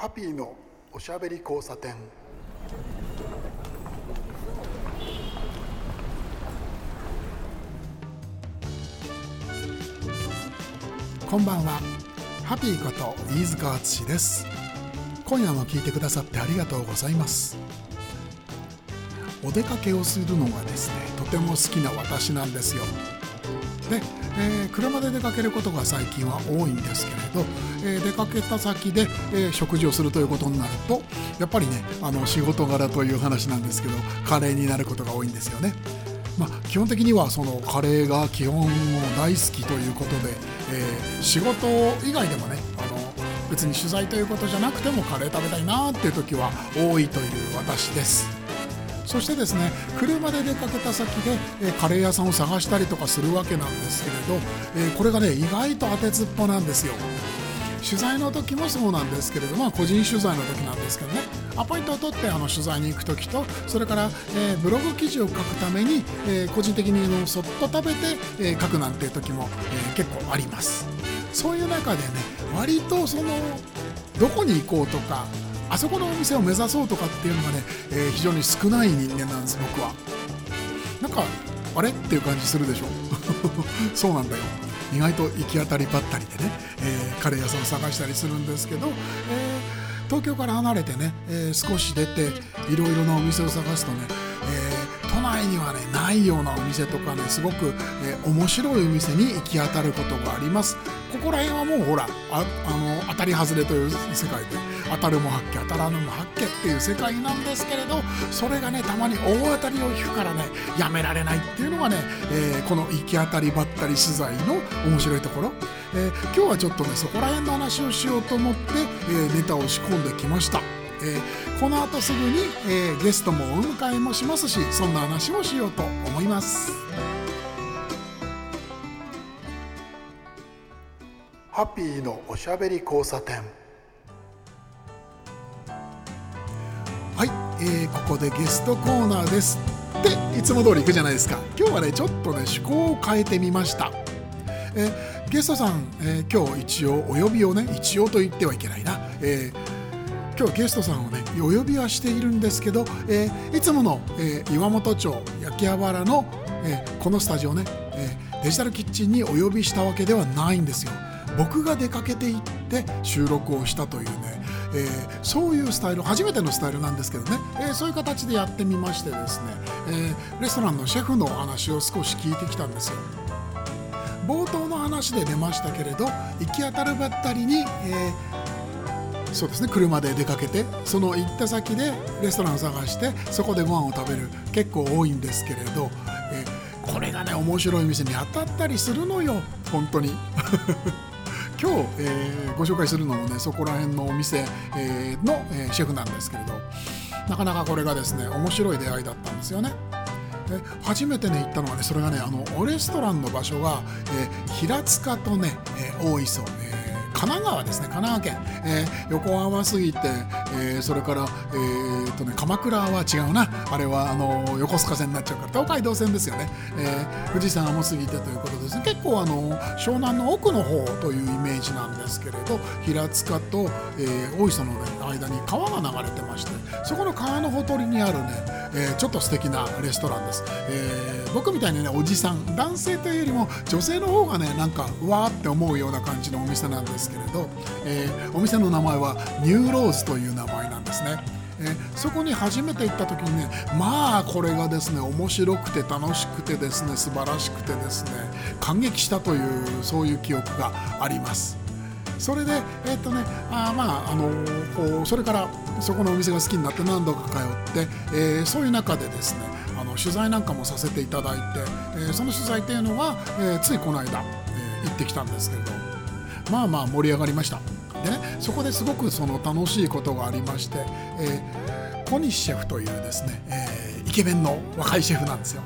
ハッピーのおしゃべり交差点。こんばんは。ハッピーこと飯塚敦です。今夜も聞いてくださってありがとうございます。お出かけをするのがですねとても好きな私なんですよ。で、えー、車で出かけることが最近は多いんですけれど、えー、出かけた先で、えー、食事をするということになるとやっぱりねあの仕事柄という話なんですけどカレーになることが多いんですよね。まあ、基本的にはそのカレーが基本も大好きということで、えー、仕事以外でもねあの別に取材ということじゃなくてもカレー食べたいなっていう時は多いという私です。そしてですね車で出かけた先で、えカレー屋さんを探したりとかするわけなんですけれど、えこれがね意外と当てずっぽなんですよ取材の時もそうなんですけれども個人取材の時なんですけどねアポイントを取ってあの取材に行く時とそれから、えー、ブログ記事を書くために、えー、個人的にのそっと食べて、えー、書くなんていう時も、え結構あります。そういう中でね割とそのどこに行こうとかあそこのお店を目指そうとかっていうのがね、えー、非常に少ない人間なんです僕は。なんかあれ？っていう感じするでしょ。そうなんだよ。意外と行き当たりばったりでね、えー、カレー屋さんを探したりするんですけど、えー、東京から離れてね、え少し出ていろいろなお店を探すとね、え都内にはねないようなお店とかねすごく、え面白いお店に行き当たることがありますここら辺はもうほらああの当たり外れという世界で当たるも発見当たらぬも発見っていう世界なんですけれどそれがねたまに大当たりを引くからねやめられないっていうのがね、えー、この行き当たりばったり取材の面白いところ、えー、今日はちょっとねそこら辺の話をしようと思って、え、ネタを仕込んできました。えー、この後すぐに、えー、ゲストもお迎えもしますしそんな話もしようと思います。ハッピーのおしゃべり交差点。はい、えー、ここでゲストコーナーですでいつも通り行くじゃないですか。今日はねちょっとね趣向を変えてみました。え、ゲストさん、えー、今日一応お呼びをね一応と言ってはいけないな、えー、今日ゲストさんをねお呼びはしているんですけど、えー、いつもの、えー、岩本町焼き原の、えー、このスタジオね、えー、デジタルキッチンにお呼びしたわけではないんですよ。僕が出かけていって収録をしたというねえー、そういうスタイル初めてのスタイルなんですけどね、えー、そういう形でやってみましてですね、えー、レストランのシェフの話を少し聞いてきたんですよ。冒頭の話で出ましたけれど行き当たるばったりに、えそうですね。車で出かけてその行った先でレストランを探してそこでご飯を食べる結構多いんですけれど、えこれがね面白い店に当たったりするのよ本当に。今日、えー、ご紹介するのもねそこら辺のお店、えー、の、えー、シェフなんですけれどなかなかこれがですね面白い出会いだったんですよね。で初めてね行ったのはねそれがねあのレストランの場所が、え、平塚とね、えー、大磯、え神奈川ですね神奈川県、えー、横浜過ぎて、えー、それから、えーとね、鎌倉は違うな。あれはあの横須賀線になっちゃうから東海道線ですよね、え、富士山も過ぎてということですね。結構あの湘南の奥の方というイメージなんですけれど平塚と、え、大磯の、ね、間に川が流れてましてそこの川のほとりにあるね、えー、ちょっと素敵なレストランです、えー、僕みたいにねおじさん男性というよりも女性の方がねなんかうわーって思うような感じのお店なんですけれど、えー、お店の名前はニューローズという名前なんですね。え、そこに初めて行った時にねまあこれがですね面白くて楽しくてですね素晴らしくてですね感激したというそういう記憶があります。それで、えっ、とね、あまあ、あのこうそれからそこのお店が好きになって何度か通って、えー、そういう中でですねあの取材なんかもさせていただいて、えー、その取材っていうのは、えー、ついこの間、えー、行ってきたんですけれどまあまあ盛り上がりました。でねそこですごくその楽しいことがありまして、えー、小西シェフというですね、えー、イケメンの若いシェフなんですよ、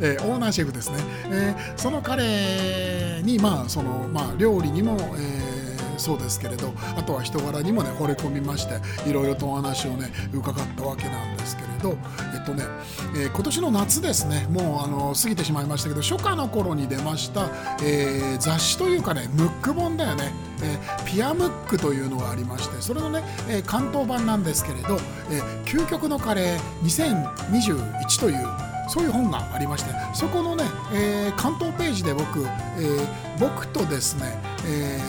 えー、オーナーシェフですね、えー、その彼にまあそのまあ料理にも、えーそうですけれどあとは人柄にもね惚れ込みましていろいろとお話をね伺ったわけなんですけれどえっとね、えー、今年の夏ですねもうあの過ぎてしまいましたけど初夏の頃に出ました、えー、雑誌というかねムック本だよね、えー、ピアムックというのがありましてそれのね、えー、関東版なんですけれど「え、究極のカレー2021」というそういう本がありましてそこのね、えー、関東ページで僕、えー、僕とですね、え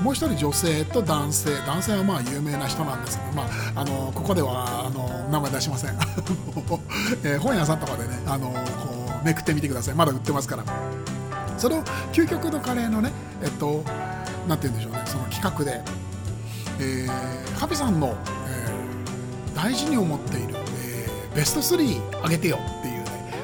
ー、もう一人女性と男性男性はまあ有名な人なんですけど、まあ、あのここではあの名前出しません、えー、本屋さんとかでねあのこうめくってみてください。まだ売ってますから。その究極のカレーのねえっとなんて言うんでしょうねその企画で、えー、ハピさんの、えー、大事に思っている、えー、ベスト3あげてよっていう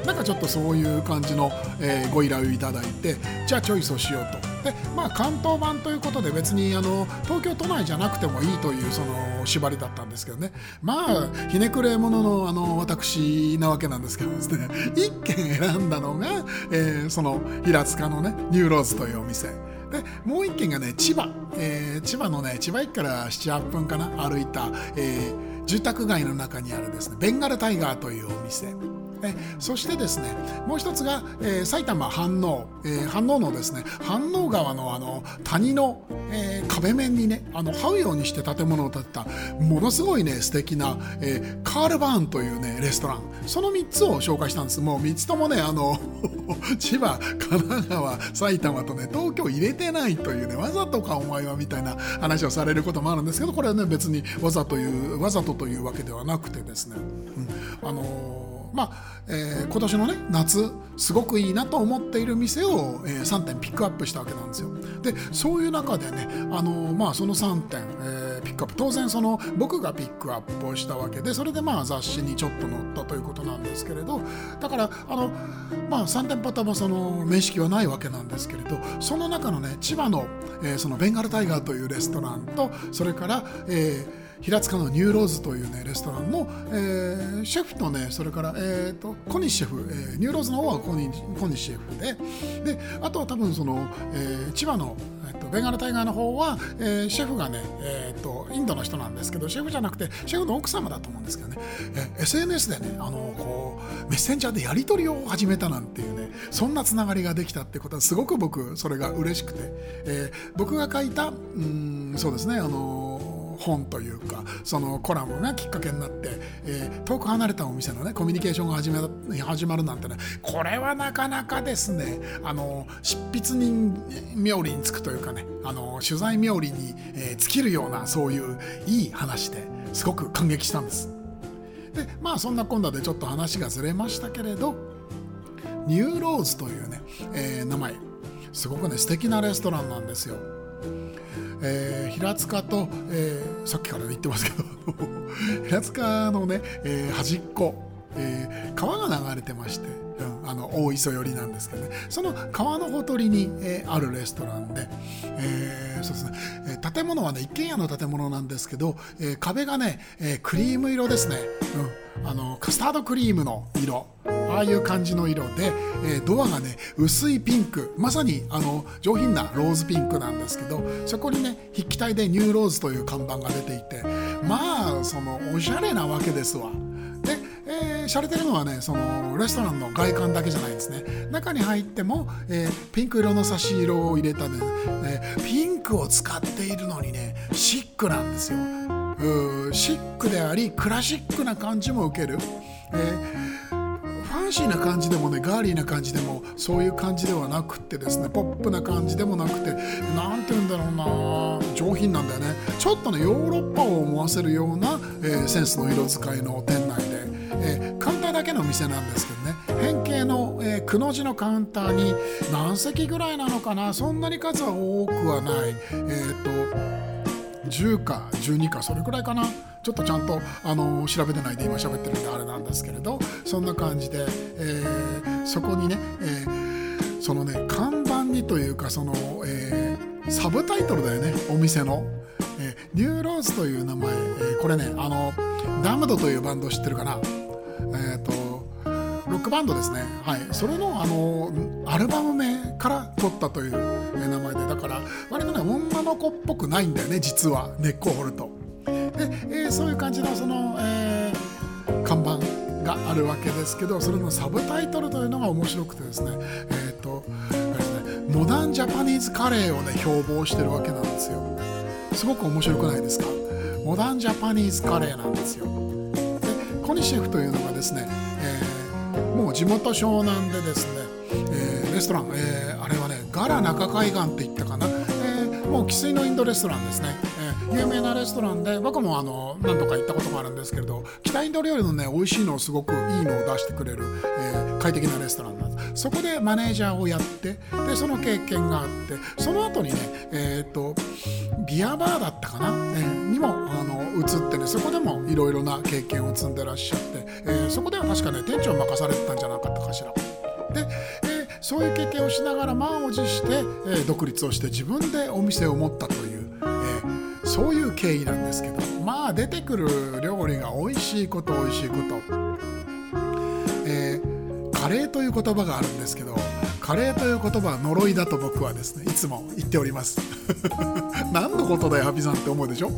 なんかちょっとそういう感じの、えー、ご依頼をいただいてじゃあチョイスをしようと。でまあ、関東版ということで別にあの東京都内じゃなくてもいいというその縛りだったんですけどね。まあひねくれ者のあの私なわけなんですけどですね。1軒選んだのが、えー、その平塚のねニューローズというお店。でもう1軒がね千葉、えー、千葉のね千葉駅から78分かな歩いた、えー、住宅街の中にあるですねベンガルタイガーというお店。えそしてですねもう一つが、えー、埼玉飯能、えー、飯能のですね飯能川のあの谷の、えー、壁面にねあの這うようにして建物を建てたものすごいね素敵な、えー、カールバーンというねレストラン。その3つを紹介したんです。もう3つともねあの 千葉神奈川埼玉とね東京入れてないというねわざとかお前はみたいな話をされることもあるんですけどこれはね別にわざというわざとというわけではなくてですね、うん、あのまあえー、今年のね夏すごくいいなと思っている店を、えー、3点ピックアップしたわけなんですよ。でそういう中でねあの、まあ、その3点、えー、ピックアップ当然その僕がピックアップをしたわけでそれでまあ雑誌にちょっと載ったということなんですけれどだからあの、まあ、3店舗ともその面識はないわけなんですけれどその中のね千葉の,、えー、そのベンガルタイガーというレストランとそれから、えー平塚のニューローズというねレストランの、えー、シェフとねそれから、えーと、小西シェフ、えー、ニューローズの方は小西小西シェフでであとは多分その、えー、千葉の、えーと、ベンガルタイガーの方は、えー、シェフがね、えーと、インドの人なんですけどシェフじゃなくてシェフの奥様だと思うんですけどね、えー、SNS でねあのこうメッセンジャーでやり取りを始めたなんていうねそんなつながりができたってことはすごく僕それが嬉しくて、えー、僕が書いたうんそうですねあの本というかそのコラムがきっかけになって、えー、遠く離れたお店のねコミュニケーションが始め始まるなんてねこれはなかなかですねあの執筆人冥利につくというかねあの取材冥利に、えー、尽きるようなそういういい話ですごく感激したんです。でまあそんな今度でちょっと話がずれましたけれどニューローズというね、えー、名前すごくね素敵なレストランなんですよ。えー、平塚と、えー、さっきから言ってますけど 平塚のね、えー、端っこ、えー、川が流れてまして、うん、あの大磯寄りなんですけどね。その川のほとりに、えー、あるレストランで、えー、そうですね、えー、建物はね一軒家の建物なんですけど、えー、壁がね、えー、クリーム色ですね、うん、あのカスタードクリームの色。ああいう感じの色で、えー、ドアがね薄いピンク。まさにあの上品なローズピンクなんですけどそこにね筆記体でニューローズという看板が出ていてまあそのおしゃれなわけですわ。で、えー、洒落てるのはねそのレストランの外観だけじゃないですね。中に入っても、えー、ピンク色の差し色を入れたね、えー、ピンクを使っているのにねシックなんですよ。シックでありクラシックな感じも受ける、えーンシーな感じでもねガーリーな感じでもそういう感じではなくてですねポップな感じでもなくて何て言うんだろうな上品なんだよね。ちょっとねヨーロッパを思わせるような、えー、センスの色使いの店、えー、カウンターだけの店なんですけどね。変形の、えー、くの字のカウンターに何席ぐらいなのかな。そんなに数は多くはない。えっ、ー、と10か12かそれくらいかな。ちょっとちゃんとあの調べてないで今喋ってるんであれなんですけれど。そんな感じで、え、そこにね、え、そのね看板にというかその、え、サブタイトルだよね。お店の。えー、ニューローズという名前、えー、これねあのダムドというバンド知ってるかな、クバンドですね。はい。それのあのアルバム名から取ったという名前で。だから割とね女の子っぽくないんだよね実は。根っこを掘ると。で、えー、そういう感じのその、えー、看板があるわけですけどそれのサブタイトルというのが面白くてですね。えっ、ー、とモダンジャパニーズカレーをね標榜してるわけなんですよ。すごく面白くないですか？モダンジャパニーズカレーなんですよ。でコニシェフというのがですね、えー、もう地元湘南でですね、えー、レストラン、えー、あれはねガラ中海岸って言ったかな、えー、もう生粋のインドレストランですね。有名なレストランで僕もあの何度か行ったことがあるんですけれど北インド料理のね美味しいのをすごくいいのを出してくれる、えー、快適なレストランなんですそこでマネージャーをやってでその経験があってその後にねえっ、とビアバーだったかな、えー、にもあの移ってねそこでもいろいろな経験を積んでらっしゃって、えー、そこでは確かね店長任されてたんじゃなかったかしら。で、えー、そういう経験をしながら満を持して、えー、独立をして自分でお店を持ったというそういう経緯なんですけどまあ出てくる料理が美味しいこと美味しいこと、えー、カレーという言葉があるんですけどカレーという言葉は呪いだと僕はですねいつも言っております。何のことだよハピさんって思うでしょ？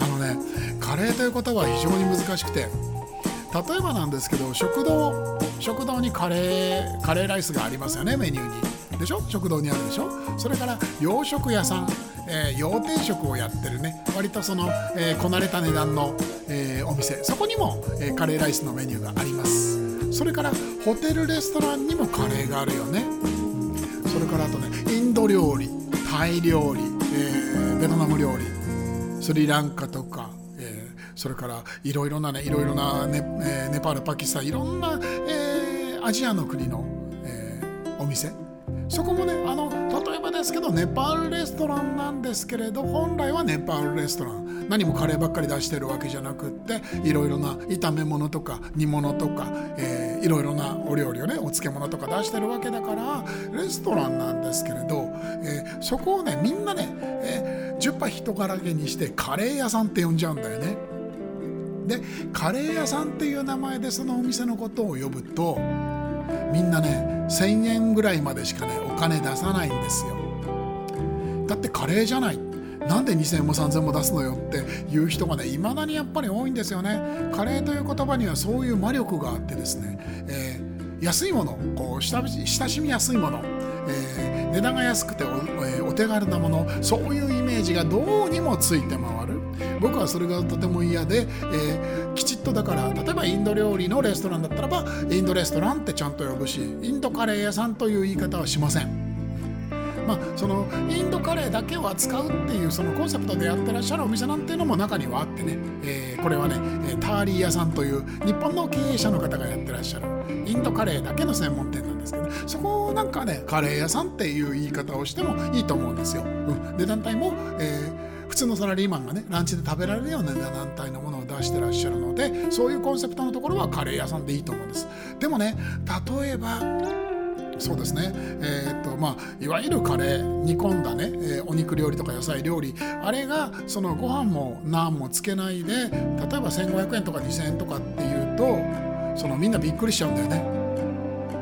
あのねカレーという言葉は非常に難しくて例えばなんですけど食堂食堂にカレーカレーライスがありますよねメニューに。でしょ？食堂にあるでしょ？それから洋食屋さん。えー、洋定食をやってるね。割とその、えー、こなれた値段の、えー、お店。そこにも、えー、カレーライスのメニューがあります。それからホテルレストランにもカレーがあるよね、それからあとねインド料理タイ料理、えー、ベトナム料理スリランカとか、それからいろいろなねいろいろなネ,、えー、ネパールパキスタンいろんな、えー、アジアの国の、えー、お店。そこもねあの例えばですけどネパールレストランなんですけれど本来はネパールレストラン何もカレーばっかり出してるわけじゃなくっていろいろな炒め物とか煮物とか、えー、いろいろなお料理をねお漬物とか出してるわけだからレストランなんですけれど、えー、そこをねみんなね、えー、10杯人柄げにしてカレー屋さんって呼んじゃうんだよね。でカレー屋さんっていう名前でそのお店のことを呼ぶとみんなね1,000円ぐらいまでしかねお金出さないんですよ。だってカレーじゃない。なんで2,000も3,000も出すのよっていう人がねいまだにやっぱり多いんですよね。カレーという言葉にはそういう魔力があってですね、えー、安いものこう親しみやすいもの、えー、値段が安くてお,、えー、お手軽なものそういうイメージがどうにもついて回る僕はそれがとても嫌で、えー、きちっとだから例えばインド料理のレストランだったらばインドレストランってちゃんと呼ぶしインドカレー屋さんという言い方はしません。まあ、そのインドカレーだけを扱うっていうそのコンセプトでやってらっしゃるお店なんていうのも中にはあってね、えー、これはねターリー屋さんという日本の経営者の方がやってらっしゃるインドカレーだけの専門店なんですけどそこをなんかねカレー屋さんっていう言い方をしてもいいと思うんですよ。うん、で団体も、えー普通のサラリーマンがねランチで食べられるような団体のものを出してらっしゃるのでそういうコンセプトのところはカレー屋さんでいいと思うんです。でもね例えばそうですね、えーとまあ、いわゆるカレー煮込んだね、えー、お肉料理とか野菜料理あれがそのご飯もナンもつけないで例えば1500円とか2000円とかっていうとそのみんなびっくりしちゃうんだよね。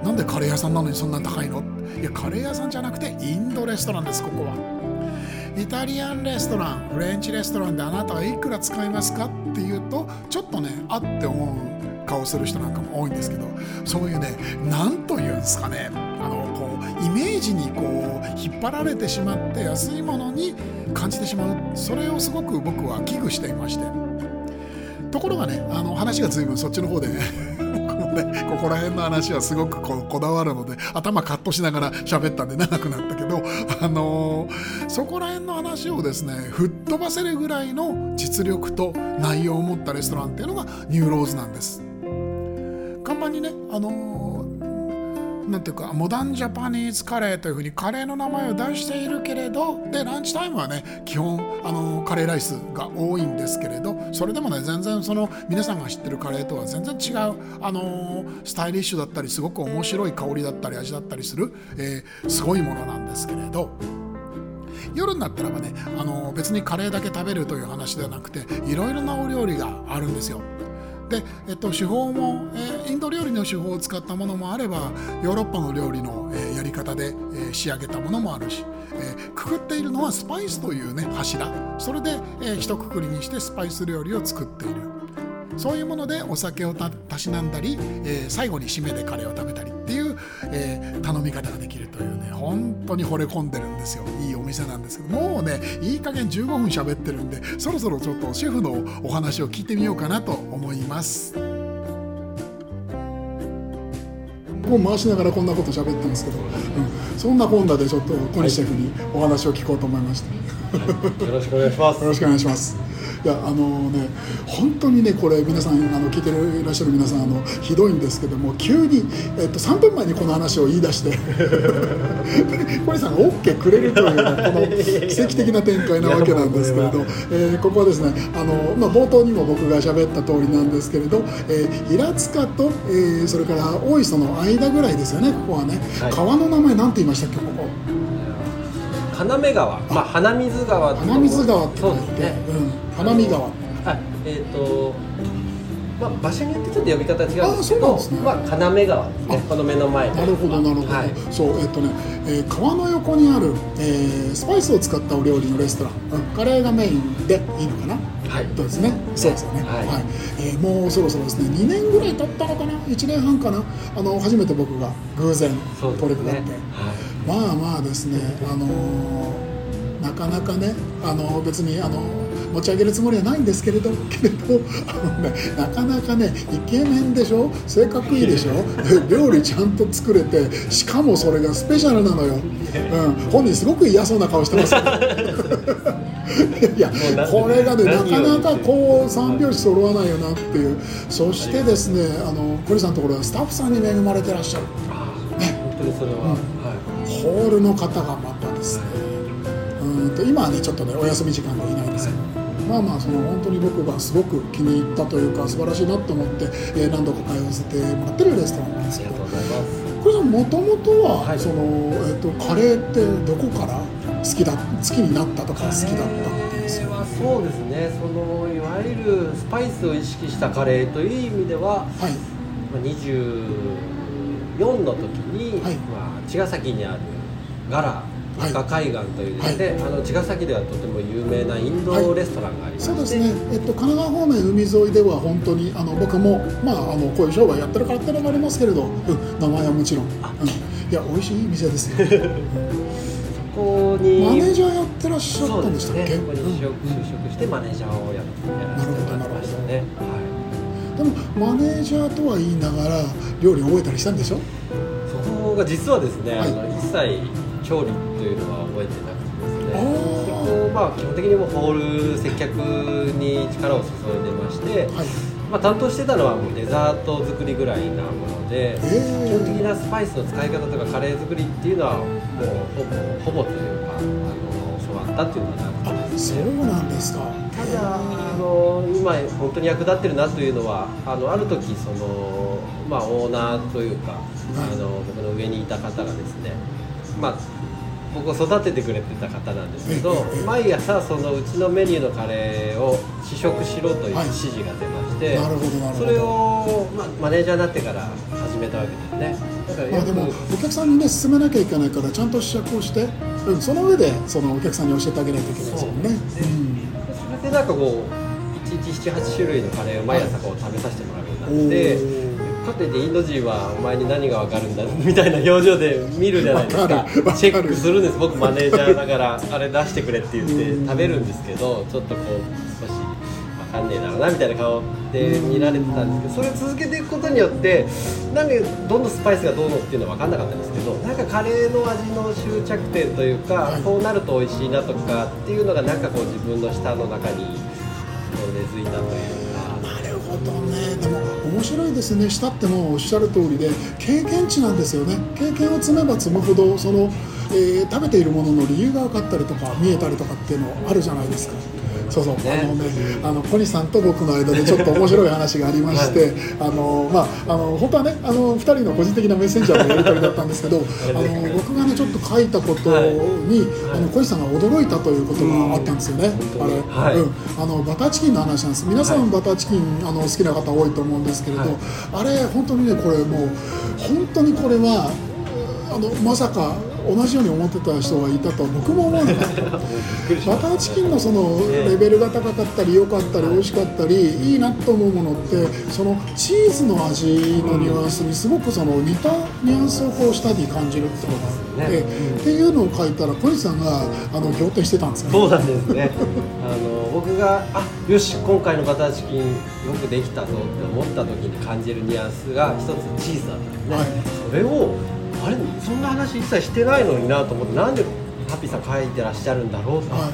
なんでカレー屋さんなのにそんな高いの？いやカレー屋さんじゃなくてインドレストランですここは。イタリアンレストランフレンチレストランであなたはいくら使いますかっていうとちょっとねあって思う顔する人なんかも多いんですけどそういうね何というんですかね。あのこうイメージにこう引っ張られてしまって安いものに感じてしまう。それをすごく僕は危惧していまして。ところがねあの話が随分そっちの方でねでここら辺の話はすごくここだわるので頭カットしながら喋ったんで長くなったけど、あのー、そこら辺の話をですね吹っ飛ばせるぐらいの実力と内容を持ったレストランっていうのがニューローズなんです。看板にね、あのーなんていうかモダンジャパニーズカレーというふうにカレーの名前を出しているけれどでランチタイムはね基本あのカレーライスが多いんですけれどそれでもね全然その皆さんが知ってるカレーとは全然違うあのスタイリッシュだったりすごく面白い香りだったり味だったりする、えー、すごいものなんですけれど。夜になったらばねあの別にカレーだけ食べるという話ではなくていろいろなお料理があるんですよ。で、えっと、手法も、え、インド料理の手法を使ったものもあればヨーロッパの料理の、え、やり方で、え、仕上げたものもあるし、え、くくっているのはスパイスというね柱。それで、えー、一括りにしてスパイス料理を作っている。そういうものでお酒をたしなんだり、えー、最後に締めでカレーを食べたりっていう、えー、頼み方ができるというね本当に惚れ込んでるんですよ。いいお店なんですけどもうねいい加減15分喋ってるんでそろそろちょっとシェフのお話を聞いてみようかなと思います。もう回しながらこんなこと喋ってますけど、うん、そんな本田でちょっと小西シェフにお話を聞こうと思いました、はい、よろしくお願いします。よろしくお願いしますいやあのね本当にねこれ皆さんあの聞いていらっしゃる皆さんあのひどいんですけども急に、えっと、3分前にこの話を言い出して 小西さんが OK くれるという、ね、この奇跡的な展開なわけなんですけれど、えー、ここはですねあの、まあ、冒頭にも僕が喋った通りなんですけれど、えー、平塚と、えー、それから大磯の間ぐらいですよねここはね、はい、川の名前なんて言いましたっけここ。花目川。まあ花水川花水川って書いて、ね。うん、花見川。あえっ、ー、とまあ、場所によってちょっと呼び方違うんですけど、ね、まあ、金目川ですね、この目の前なるほど、なるほど、はい、そう、えっ、とね、えー、川の横にある、えー、スパイスを使ったお料理のレストラン、うん、カレーがメインでいいのかな、はい、そうですね、そうですよね、はい、はい、えー、もうそろそろですね、2年ぐらい経ったのかな、1年半かな、あの初めて僕が偶然、これくだって、ねはい、まあまあですね、あのー、なかなかね、あの別にあの持ち上げるつもりはないんですけれど けれどあの、ね、なかなかねイケメンでしょ？性格いいでしょ？料理ちゃんと作れてしかもそれがスペシャルなのよ、うん、本人すごく嫌そうな顔してます いやこれがねなかなかこう三拍子揃わないよなっていう。そしてですねあのコリさんのところはスタッフさんに恵まれてらっしゃる、ね、本当にそれは、うん。はい、ホールの方がうんと今はねちょっとねお休み時間がいないんですけど、まあまあその本当に僕がすごく気に入ったというか素晴らしいなと思って、えー、何度か通わせてもらってるレストランなんですけど。これさんもともとは、はい、その、えーと、カレーってどこから好きだ好きになったとか好きだったっていうそれはそうですね。そのいわゆるスパイスを意識したカレーという意味では、はい、まあ、24の時に、はい、まあ、茅ヶ崎にあるガラ赤海岸というですね、はい、あの茅ヶ崎ではとても有名なインドレストランがありまして、はい、そうですね、えっと、神奈川方面海沿いでは本当にあの僕も、まあ、あのこういう商売やってるからっていうのもありますけれど、うん、名前はもちろん、うん、いや美味しい店ですよ。ここにマネージャーやってらっしゃったんでしたっけ、ね、ここに就職してマネージャーをやってましたね、はい、でもマネージャーとは言いながら料理を覚えたりしたんでしょ？そこが実はですね、はい、あの一切調理というのは覚えてなくてですね。そこまあ基本的にもホール接客に力を注いでまして、はい、まあ、担当してたのはもうデザート作りぐらいなもので、基本的なスパイスの使い方とかカレー作りっていうのはもうほぼほぼというかあの教わったっていうのはなくてですね。そうなんですかただあの今本当に役立ってるなというのはあのある時その、まあ、オーナーというか、あの僕の上にいた方がですねまあ僕を育ててくれてた方なんですけど毎朝そのうちのメニューのカレーを試食しろという指示が出まして、それを、まあ、マネージャーになってから始めたわけですね。だからまあでもお客さんにね勧めなきゃいけないからちゃんと試食をして、うん、その上でそのお客さんに教えてあげないといけないですもんね、うん、それでなんかこう1日78種類のカレーを毎朝こう食べさせてもらうようになって、かといってインド人はお前に何が分かるんだみたいな表情で見るじゃないですか。チェックするんです。僕マネージャーだからあれ出してくれって言って食べるんですけどちょっとこう少し分かんねえだろうなみたいな顔で見られてたんですけどそれ続けていくことによってなんでどんどんスパイスがどうのっていうのは分かんなかったんですけどなんかカレーの味の終着点というかこうなると美味しいなとかっていうのがなんかこう自分の舌の中に根付いたという。か。ほどね。でも面白いですね。したってもおっしゃる通りで経験値なんですよね。経験を積めば積むほどその、えー、食べているものの理由が分かったりとか見えたりとかっていうのあるじゃないですか。そうそうあのねあの小西さんと僕の間でちょっと面白い話がありまして、はい、あのまああの本当はねあの2人の個人的なメッセンジャーのやり取りだったんですけどあの僕がねちょっと書いたことに、はい、あの小西さんが驚いたということがあったんですよね、あれ、はい、うん、あのバターチキンの話なんです。皆さんバターチキンあの好きな方多いと思うんですけれど、あれ本当にねこれもう本当にこれはあのまさか同じように思ってた人がいたとは僕も思わなかった。バターチキンのそのレベルが高かったり良かったり美味しかったりいいなと思うものってそのチーズの味のニュアンスにすごくその似たニュアンスをこう舌に感じるっていうのがあって、っていうのを書いたら小西さんがあの仰天してたんですよね。そうなんですね。あの僕があよし今回のバターチキンよくできたぞって思った時に感じるニュアンスが一つチーズだったんですね、はい、それをあれそんな話一切してないのになと思ってなんでハッピーさん書いてらっしゃるんだろうと、はい、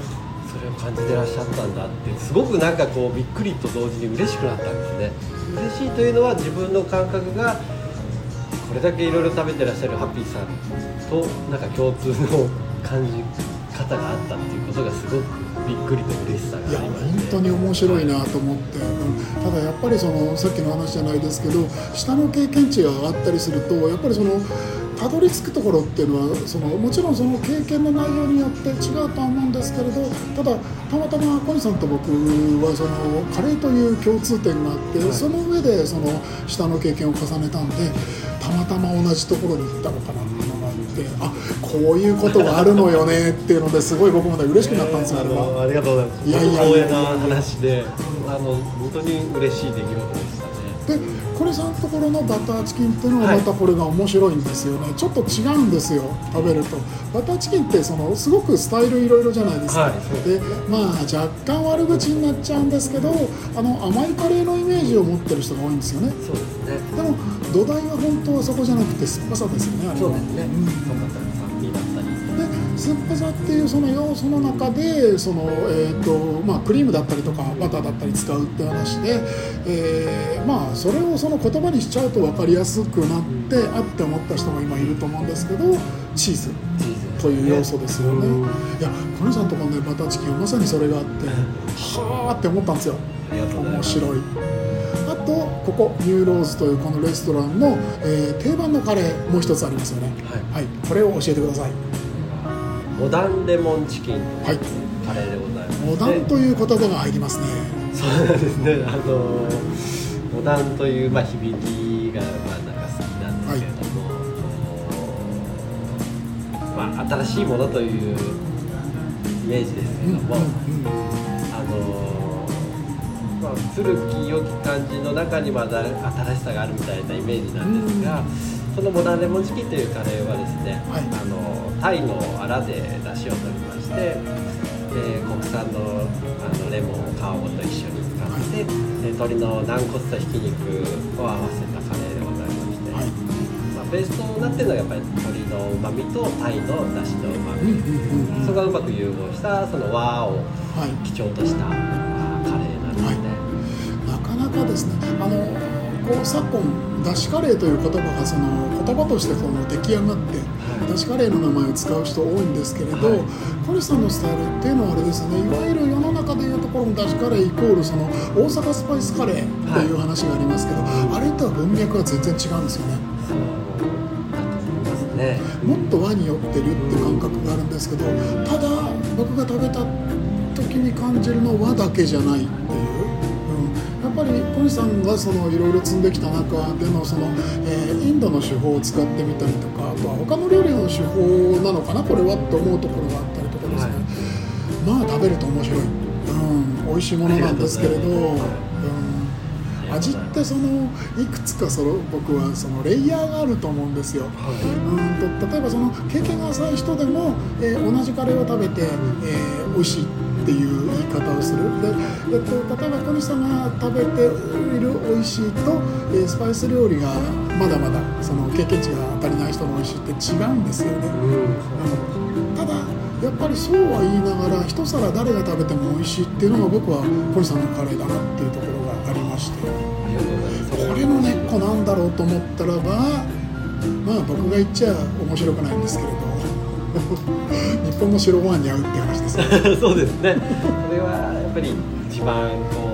それを感じてらっしゃったんだってすごくなんかこうびっくりと同時に嬉しくなったんですね。嬉しいというのは自分の感覚がこれだけいろいろ食べてらっしゃるハッピーさんとなんか共通の感じ方があったっていうことがすごくびっくりと嬉しさがありまし本当に面白いなと思って、うん、ただやっぱりそのさっきの話じゃないですけど下の経験値が上がったりするとやっぱりそのたどり着くところっていうのはそのもちろんその経験の内容によって違うとは思うんですけれどただたまたま小西さんと僕はそのカレーという共通点があって、はい、その上でその下の経験を重ねたんでたまたま同じところに行ったのかなっていうのがあってあこういうことがあるのよねっていうのですごい僕まで嬉しくなったんですよ、えー、ありがとうございます。いやいやいやいや話であの本当に嬉しい出来事でした。でこれさんところのバターチキンっていうのはまたこれが面白いんですよね、はい、ちょっと違うんですよ食べると。バターチキンってそのすごくスタイルいろいろじゃないですか、はい、でまあ若干悪口になっちゃうんですけどあの甘いカレーのイメージを持ってる人が多いんですよね。そうですね。でも土台は本当はそこじゃなくて酸っぱさですよねあれは。そうですね、うん酸っぱさっていうその要素の中でその、えーとまあ、クリームだったりとかバターだったり使うって話で、えー、まあそれをその言葉にしちゃうと分かりやすくなってあって思った人も今いると思うんですけどチーズという要素ですよね。いや小西さんとこの、ね、バターチキンはまさにそれがあってはあって思ったんですよ。面白い。あとここニューローズというこのレストランの、えー、定番のカレーもう一つありますよね、はい、はい、これを教えてくださいモダンレモンチキン。はい。カレーでございます。モダンという言葉が入りますね。そうですね。あのモダンというまあ響きがまあなんか好きなんですけれども、はい、まあ新しいものというイメージですけども、あのまあ古き良き感じの中にまだ新しさがあるみたいなイメージなんですが、うんこのモダンレモンチキンというカレーはですね、はい、あのタイのアラで出汁を取りましてで国産のあのレモンを皮ごと一緒に使って、はい、鶏の軟骨とひき肉を合わせたカレーでございまして、はい、まあ、ベースとなってるのはやっぱり鶏のうまみとタイの出汁のうまみ、そこがうまく融合したその和を基調とした、カレーなんで。すね。なかなかですねあのこう昨今だしカレーという言葉がその言葉としてその出来上がって、はい、だしカレーの名前を使う人多いんですけれど、はい、コリさんのスタイルっていうのはあれですねいわゆる世の中でいうところのだしカレーイコールその大阪スパイスカレーという話がありますけど、はい、あれとは文脈は全然違うんですよね。ね、もっと和に寄ってるって感覚があるんですけどただ僕が食べた時に感じるのは和だけじゃないっていう。ぱり小西さんがそのいろいろ積んできた中でのその、えー、インドの手法を使ってみたりとかあとは他の料理の手法なのかな？これはと思うところがあったりとかですね、はい、まあ食べると面白い、うん、美味しいものなんですけれど、うん、味ってそのいくつかその僕はそのレイヤーがあると思うんですよ、はい、うん。と例えばその経験が浅い人でも、えー、同じカレーを食べて、えー、美味しい。っていう言い方をする。で、えっと、例えば小西さんが食べている美味しいと、えー、スパイス料理がまだまだその経験値が足りない人の美味しいって違うんですよね、うん、ただやっぱりそうは言いながら一皿誰が食べても美味しいっていうのが僕は小西さんのカレーだなっていうところがありまして。これの根っこなんだろうと思ったらばまあ僕が言っちゃ面白くないんですけれど日本の白ご飯に合うって話です、そうですね。それはやっぱぱり一番こう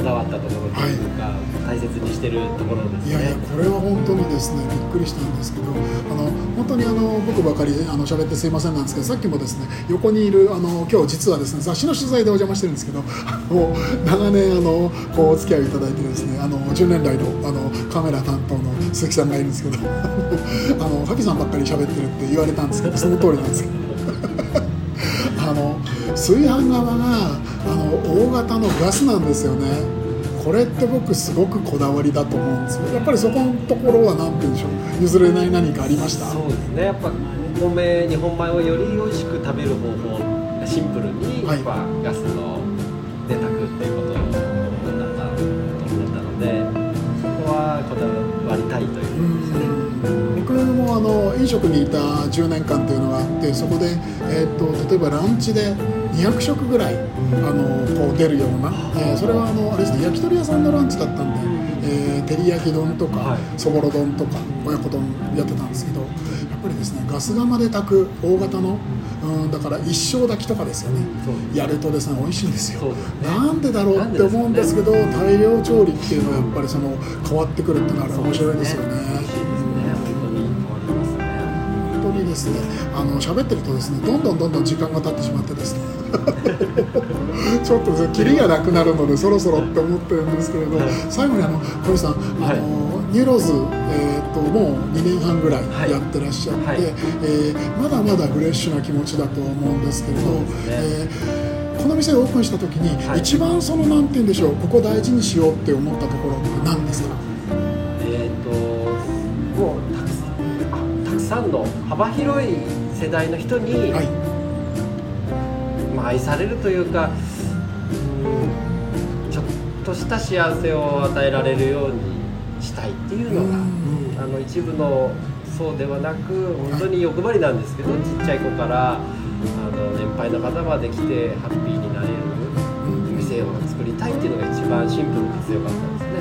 こだわったところというか、はい、大切にしてるところですね。いやいやこれは本当にですねびっくりしたんですけどあの本当にあの僕ばかりあの喋ってすいませんなんですけどさっきもですね横にいるあの今日実はですね雑誌の取材でお邪魔してるんですけどもう長年あのこうお付き合いいただいてですねあの10年来のあのカメラ担当の鈴木さんがいるんですけどあの萩さんばっかり喋ってるって言われたんですけどその通りなんですけど。あの炊飯側があの大型のガスなんですよね。これって僕すごくこだわりだと思うんですよ。やっぱりそこのところは何て言うんでしょう。譲れない何かありました？そうですね。やっぱ米日本米をより美味しく食べる方法シンプルにやっぱガスので炊くっていうことだったと思ったのでそこはこだわりたいというの飲食にいた10年間というのがあってそこで、えーと、例えばランチで200食ぐらいあのこう出るような、えー、それはあのあれですね焼き鳥屋さんのランチだったんで、えー、照り焼き丼とか、そぼろ丼とか親子丼やってたんですけどやっぱりですねガス釜で炊く大型のうんだから一升炊きとかですよね。やるとですね美味しいんですよ、ね、なんでだろうって思うんですけど、ね、大量調理っていうのはやっぱりその変わってくるっていうのは面白いですよね。喋ってるとですねどんどんどんどん時間が経ってしまってですね。ちょっとキリがなくなるのでそろそろって思ってるんですけれど、はい、最後にあの小西さん、はい、あのニューローズ、えーと、もう2年半ぐらいやってらっしゃって、はい、えー、まだまだフレッシュな気持ちだと思うんですけれど、ね。えー、この店をオープンした時に、一番そのなんて言うんでしょうここ大事にしようって思ったところって何ですか？えっ、ー、ともうさんの幅広い世代の人に、はい、まあ、愛されるというかちょっとした幸せを与えられるようにしたいっていうのが、あの一部のそうではなく本当に欲張りなんですけど、ちっちゃい子からあの年配の方まで来てハッピーになれる店を作りたいっていうのが一番シンプルで強かったですね。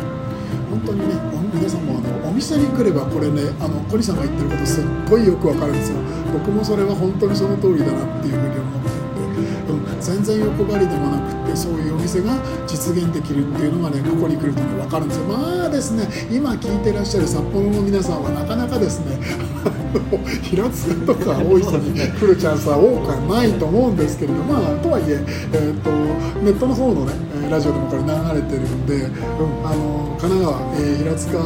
本当にね皆さんもあのお店に来ればこれねあの小西さんが言ってることすっごいよくわかるんですよ。僕もそれは本当にその通りだなっていうふうに思って。いて、うん、全然欲張りでもなくってそういうお店が実現できるっていうのがねここに来るとね分かるんですよ。まあですね今聞いてらっしゃる札幌の皆さんはなかなかですね平塚とか大磯に来るチャンスは多くはないと思うんですけれどまあとはいええーと、ネットの方のねラジオでもこれ流れてるんで、うん、あの神奈川、えー、平塚、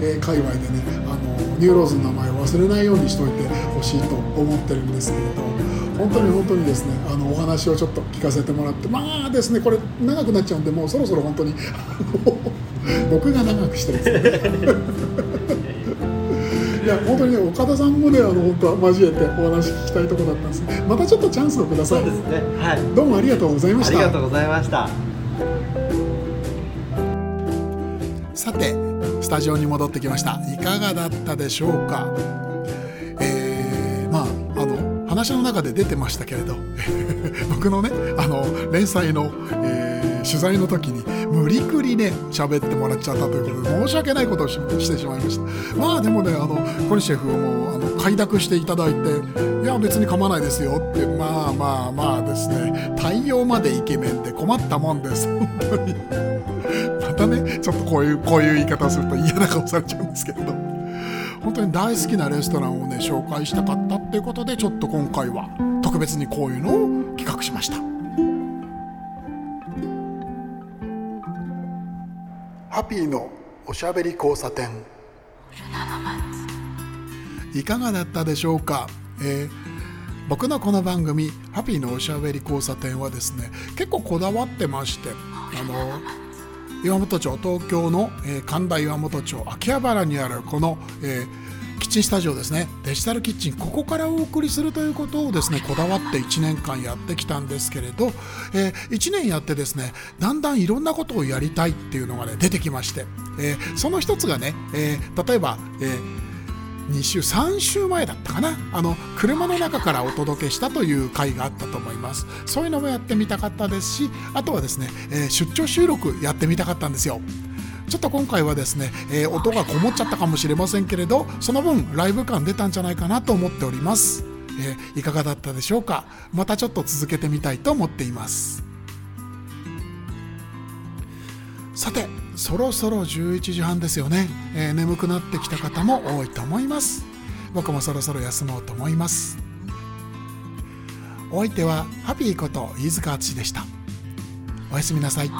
えー、界隈でねあのニューローズの名前を忘れないようにしといてほしいと思ってるんですけれど本当に本当にですねあのお話をちょっと聞かせてもらってまあですねこれ長くなっちゃうんでもうそろそろ本当に 僕が長くしてです。ねいや 本当にね岡田さんもねあの本当は交えてお話聞きたいところだったんですまたちょっとチャンスをください。そうですね。はい。どうもありがとうございました。ありがとうございましたさてスタジオに戻ってきました。いかがだったでしょうか？えー、まああの話の中で出てましたけれど。僕のねあの連載の、えー、取材の時に無理くりね喋ってもらっちゃったということで申し訳ないことをしてしまいました。まあでもねあのコニシェフもあの快諾していただいていや別に構わないですよってまあまあまあですね。対応までイケメンで困ったもんです。本当に。たねちょっとこういうこういう言い方をすると嫌な顔されちゃうんですけれど。本当に大好きなレストランをね紹介したかったっていうことでちょっと今回は特別にこういうのを企画しました。ハピーのおしゃべり交差点。いかがだったでしょうか、えー、僕のこの番組「ハピーのおしゃべり交差点」はですね結構こだわってましてあの岩本町東京の、神田岩本町秋葉原にあるこの、えーキッチンスタジオですね。デジタルキッチンここからお送りするということをですねこだわって1年間やってきたんですけれど、えー、1年やってですねだんだんいろんなことをやりたいっていうのがね出てきまして、えー、その一つがね、えー、例えば、えー2週3週前だったかな。あの車の中からお届けしたという回があったと思います。そういうのもやってみたかったですしあとはですね、えー、出張収録やってみたかったんですよ。ちょっと今回はですね、えー、音がこもっちゃったかもしれませんけれどその分ライブ感出たんじゃないかなと思っております、えー、いかがだったでしょうか。またちょっと続けてみたいと思っています。さてそろそろ11時半ですよね、えー、眠くなってきた方も多いと思います。僕もそろそろ休もうと思います。お相手はハピーこと飯塚敦でした。おやすみなさい。